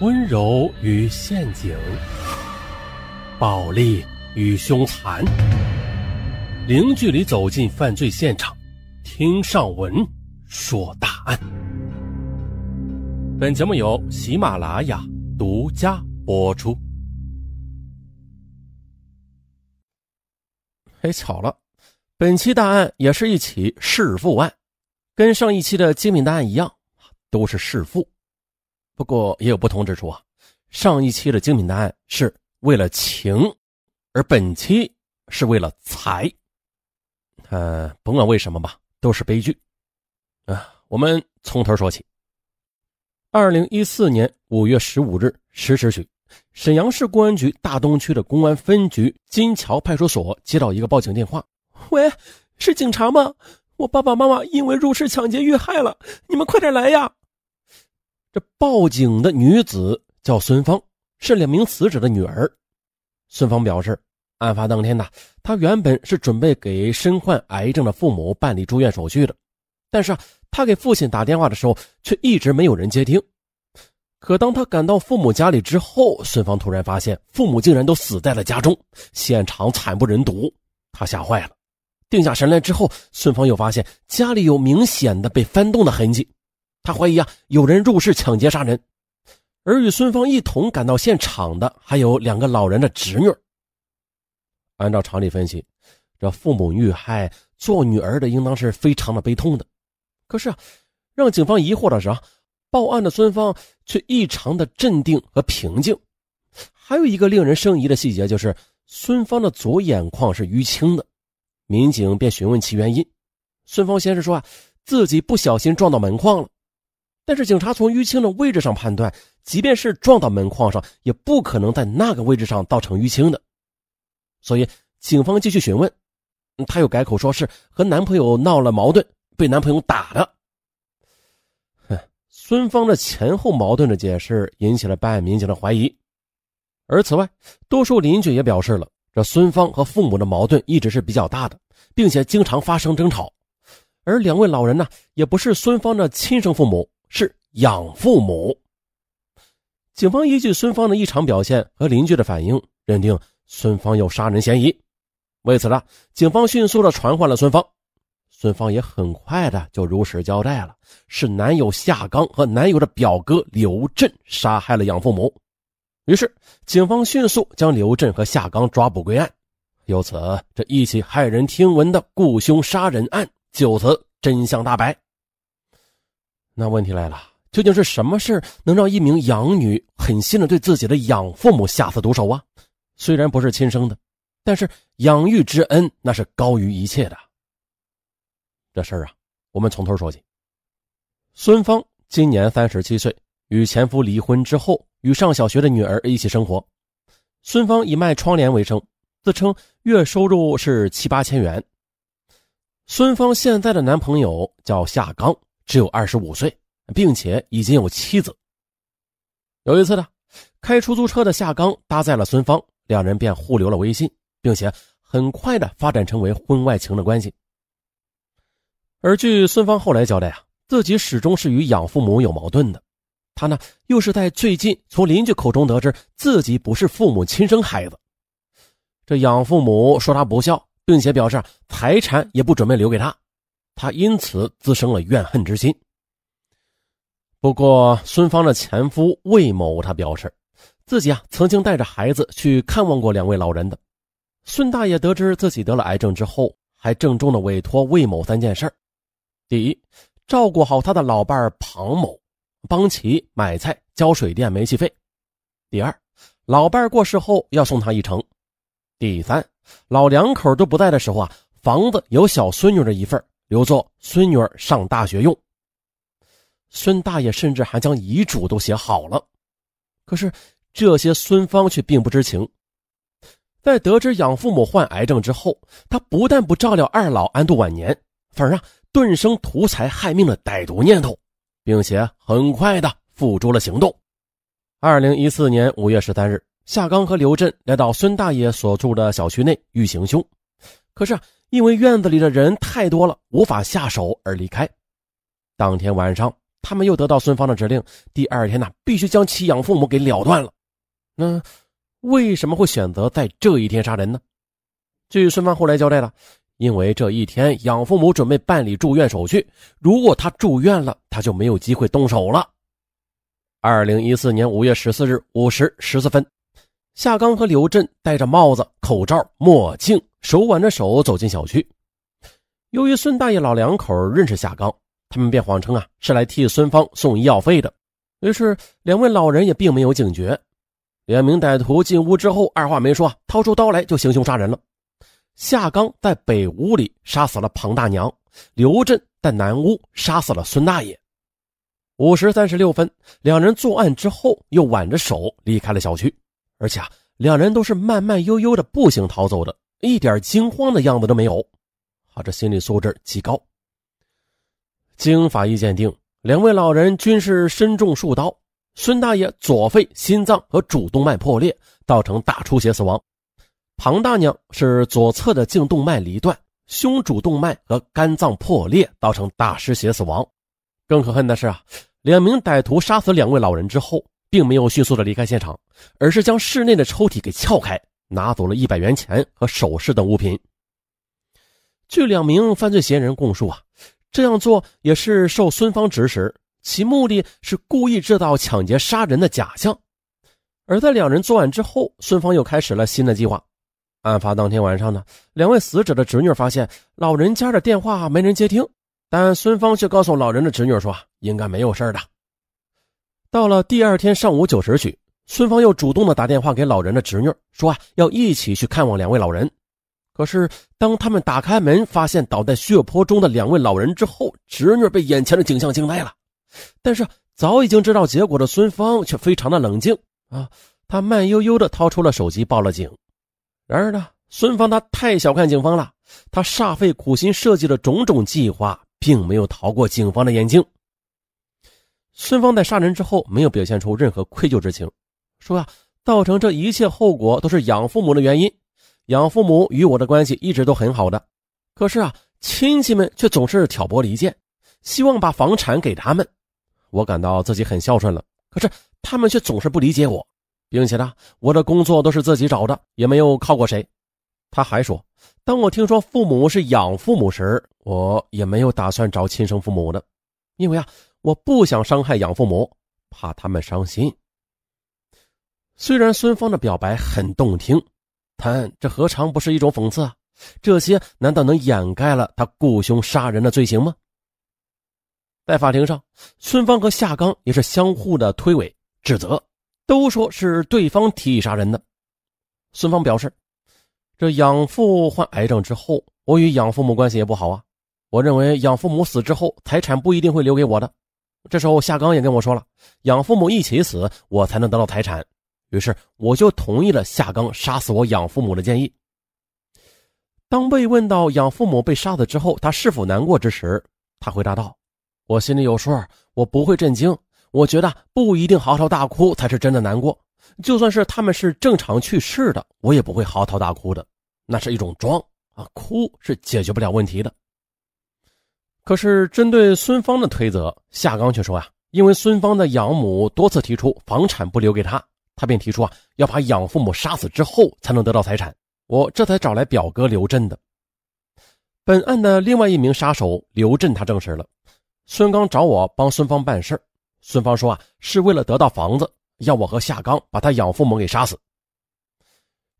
温柔与陷阱，暴力与凶残，零距离走进犯罪现场，听上文说大案。本节目由喜马拉雅独家播出。哎，巧了，本期大案也是一起弑父案，跟上一期的精品大案一样，都是弑父。不过也有不同之处啊，上一期的精品答案是为了情，而本期是为了财。呃，甭管为什么吧，都是悲剧。啊，我们从头说起。二零一四年五月十五日十时许，沈阳市公安局大东区的公安分局金桥派出所接到一个报警电话：“喂，是警察吗？我爸爸妈妈因为入室抢劫遇害了，你们快点来呀！”这报警的女子叫孙芳，是两名死者的女儿。孙芳表示，案发当天呢，她原本是准备给身患癌症的父母办理住院手续的，但是，她给父亲打电话的时候，却一直没有人接听。可当她赶到父母家里之后，孙芳突然发现父母竟然都死在了家中，现场惨不忍睹，她吓坏了。定下神来之后，孙芳又发现家里有明显的被翻动的痕迹。他怀疑啊，有人入室抢劫杀人，而与孙芳一同赶到现场的还有两个老人的侄女。按照常理分析，这父母遇害，做女儿的应当是非常的悲痛的。可是啊，让警方疑惑的是啊，报案的孙芳却异常的镇定和平静。还有一个令人生疑的细节就是，孙芳的左眼眶是淤青的。民警便询问其原因，孙芳先是说啊，自己不小心撞到门框了。但是警察从淤青的位置上判断，即便是撞到门框上，也不可能在那个位置上造成淤青的。所以警方继续询问，他又改口说是和男朋友闹了矛盾，被男朋友打的。哼，孙芳的前后矛盾的解释引起了办案民警的怀疑。而此外，多数邻居也表示了，这孙芳和父母的矛盾一直是比较大的，并且经常发生争吵。而两位老人呢，也不是孙芳的亲生父母。是养父母。警方依据孙芳的异常表现和邻居的反应，认定孙芳有杀人嫌疑。为此呢，警方迅速的传唤了孙芳。孙芳也很快的就如实交代了，是男友夏刚和男友的表哥刘振杀害了养父母。于是，警方迅速将刘振和夏刚抓捕归案。由此，这一起骇人听闻的雇凶杀人案就此真相大白。那问题来了，究竟是什么事能让一名养女狠心的对自己的养父母下此毒手啊？虽然不是亲生的，但是养育之恩那是高于一切的。这事儿啊，我们从头说起。孙芳今年三十七岁，与前夫离婚之后，与上小学的女儿一起生活。孙芳以卖窗帘为生，自称月收入是七八千元。孙芳现在的男朋友叫夏刚。只有二十五岁，并且已经有妻子。有一次呢，开出租车的夏刚搭载了孙芳，两人便互留了微信，并且很快的发展成为婚外情的关系。而据孙芳后来交代啊，自己始终是与养父母有矛盾的。他呢，又是在最近从邻居口中得知自己不是父母亲生孩子。这养父母说他不孝，并且表示财产也不准备留给他。他因此滋生了怨恨之心。不过，孙芳的前夫魏某，他表示，自己啊曾经带着孩子去看望过两位老人的。孙大爷得知自己得了癌症之后，还郑重的委托魏某三件事第一，照顾好他的老伴庞某，帮其买菜、交水电、煤气费；第二，老伴过世后要送他一程；第三，老两口都不在的时候啊，房子有小孙女的一份留作孙女儿上大学用。孙大爷甚至还将遗嘱都写好了，可是这些孙芳却并不知情。在得知养父母患癌症之后，他不但不照料二老安度晚年，反而啊顿生图财害命的歹毒念头，并且很快的付诸了行动。二零一四年五月十三日，夏刚和刘振来到孙大爷所住的小区内欲行凶，可是。因为院子里的人太多了，无法下手而离开。当天晚上，他们又得到孙芳的指令，第二天呢，必须将其养父母给了断了。那为什么会选择在这一天杀人呢？据孙芳后来交代了，因为这一天养父母准备办理住院手续，如果他住院了，他就没有机会动手了。二零一四年五月十四日五时十四分，夏刚和刘振戴着帽子、口罩、墨镜，手挽着手走进小区。由于孙大爷老两口认识夏刚。他们便谎称啊是来替孙芳送医药费的，于是两位老人也并没有警觉。两名歹徒进屋之后，二话没说，掏出刀来就行凶杀人了。夏刚在北屋里杀死了庞大娘，刘振在南屋杀死了孙大爷。五时三十六分，两人作案之后又挽着手离开了小区，而且啊，两人都是慢慢悠悠的步行逃走的，一点惊慌的样子都没有。好，这心理素质极高。经法医鉴定，两位老人均是身中数刀。孙大爷左肺、心脏和主动脉破裂，造成大出血死亡；庞大娘是左侧的颈动脉离断，胸主动脉和肝脏破裂，造成大失血死亡。更可恨的是啊，两名歹徒杀死两位老人之后，并没有迅速的离开现场，而是将室内的抽屉给撬开，拿走了一百元钱和首饰等物品。据两名犯罪嫌疑人供述啊。这样做也是受孙芳指使，其目的是故意制造抢劫杀人的假象。而在两人作案之后，孙芳又开始了新的计划。案发当天晚上呢，两位死者的侄女发现老人家的电话没人接听，但孙芳却告诉老人的侄女说应该没有事的。到了第二天上午九时许，孙芳又主动的打电话给老人的侄女，说啊要一起去看望两位老人。可是，当他们打开门，发现倒在血泊中的两位老人之后，侄女被眼前的景象惊呆了。但是，早已经知道结果的孙芳却非常的冷静啊，他慢悠悠的掏出了手机，报了警。然而呢，孙芳他太小看警方了，他煞费苦心设计的种种计划，并没有逃过警方的眼睛。孙芳在杀人之后，没有表现出任何愧疚之情，说啊，造成这一切后果都是养父母的原因。养父母与我的关系一直都很好的，可是啊，亲戚们却总是挑拨离间，希望把房产给他们。我感到自己很孝顺了，可是他们却总是不理解我，并且呢，我的工作都是自己找的，也没有靠过谁。他还说，当我听说父母是养父母时，我也没有打算找亲生父母的，因为啊，我不想伤害养父母，怕他们伤心。虽然孙芳的表白很动听。但这何尝不是一种讽刺啊？这些难道能掩盖了他雇凶杀人的罪行吗？在法庭上，孙芳和夏刚也是相互的推诿指责，都说是对方提议杀人的。孙芳表示：“这养父患癌症之后，我与养父母关系也不好啊。我认为养父母死之后，财产不一定会留给我的。这时候，夏刚也跟我说了，养父母一起死，我才能得到财产。”于是我就同意了夏刚杀死我养父母的建议。当被问到养父母被杀死之后他是否难过之时，他回答道：“我心里有数，我不会震惊。我觉得不一定嚎啕大哭才是真的难过。就算是他们是正常去世的，我也不会嚎啕大哭的，那是一种装啊，哭是解决不了问题的。”可是针对孙芳的推责，夏刚却说：“啊，因为孙芳的养母多次提出房产不留给他。”他便提出啊，要把养父母杀死之后才能得到财产。我这才找来表哥刘振的。本案的另外一名杀手刘振，他证实了，孙刚找我帮孙芳办事孙芳说啊，是为了得到房子，要我和夏刚把他养父母给杀死。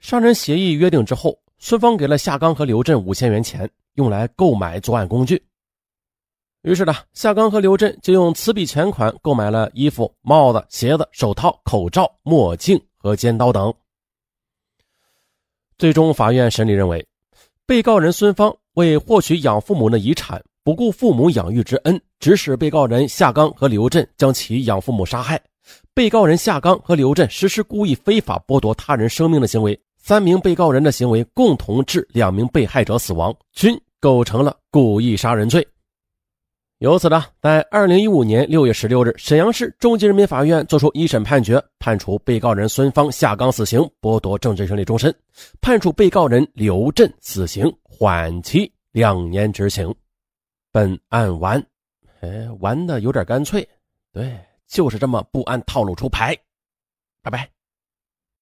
杀人协议约定之后，孙芳给了夏刚和刘振五千元钱，用来购买作案工具。于是呢，夏刚和刘振就用此笔钱款购买了衣服、帽子、鞋子、手套、口罩、墨镜和尖刀等。最终，法院审理认为，被告人孙芳为获取养父母的遗产，不顾父母养育之恩，指使被告人夏刚和刘振将其养父母杀害。被告人夏刚和刘振实施故意非法剥夺他人生命的行为，三名被告人的行为共同致两名被害者死亡，均构成了故意杀人罪。由此呢，在二零一五年六月十六日，沈阳市中级人民法院作出一审判决，判处被告人孙芳下岗死刑，剥夺政治权利终身；判处被告人刘振死刑，缓期两年执行。本案完。哎，玩的有点干脆，对，就是这么不按套路出牌。拜拜。